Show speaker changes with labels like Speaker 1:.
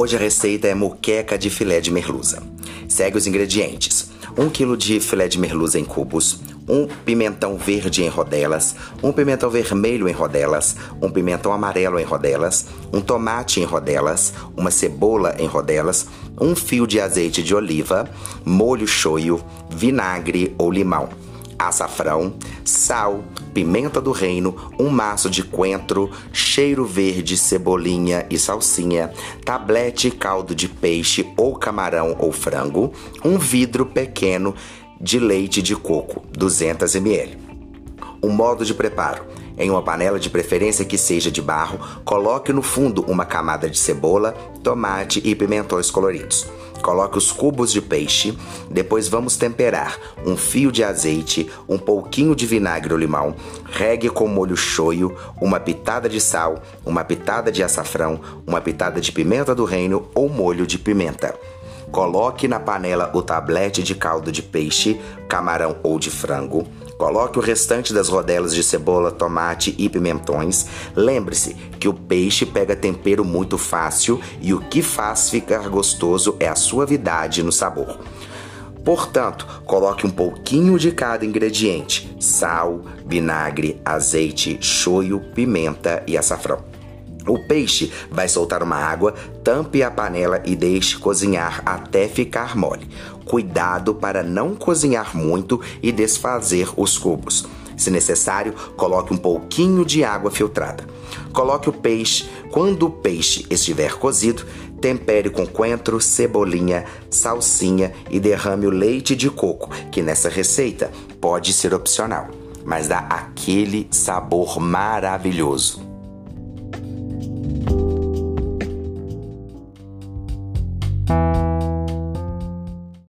Speaker 1: Hoje a receita é moqueca de filé de merluza. Segue os ingredientes: 1 kg de filé de merluza em cubos, um pimentão verde em rodelas, um pimentão vermelho em rodelas, um pimentão amarelo em rodelas, um tomate em rodelas, uma cebola em rodelas, um fio de azeite de oliva, molho shoyu, vinagre ou limão açafrão, sal, pimenta do reino, um maço de coentro, cheiro verde, cebolinha e salsinha, tablete caldo de peixe ou camarão ou frango, um vidro pequeno de leite de coco, 200 ml. O modo de preparo: em uma panela de preferência que seja de barro, coloque no fundo uma camada de cebola, tomate e pimentões coloridos. Coloque os cubos de peixe, depois vamos temperar um fio de azeite, um pouquinho de vinagre ou limão, regue com molho shoyu, uma pitada de sal, uma pitada de açafrão, uma pitada de pimenta do reino ou molho de pimenta. Coloque na panela o tablete de caldo de peixe, camarão ou de frango. Coloque o restante das rodelas de cebola, tomate e pimentões. Lembre-se que o peixe pega tempero muito fácil e o que faz ficar gostoso é a suavidade no sabor. Portanto, coloque um pouquinho de cada ingrediente: sal, vinagre, azeite, shoyu, pimenta e açafrão. O peixe vai soltar uma água, tampe a panela e deixe cozinhar até ficar mole. Cuidado para não cozinhar muito e desfazer os cubos. Se necessário, coloque um pouquinho de água filtrada. Coloque o peixe. Quando o peixe estiver cozido, tempere com coentro, cebolinha, salsinha e derrame o leite de coco, que nessa receita pode ser opcional, mas dá aquele sabor maravilhoso.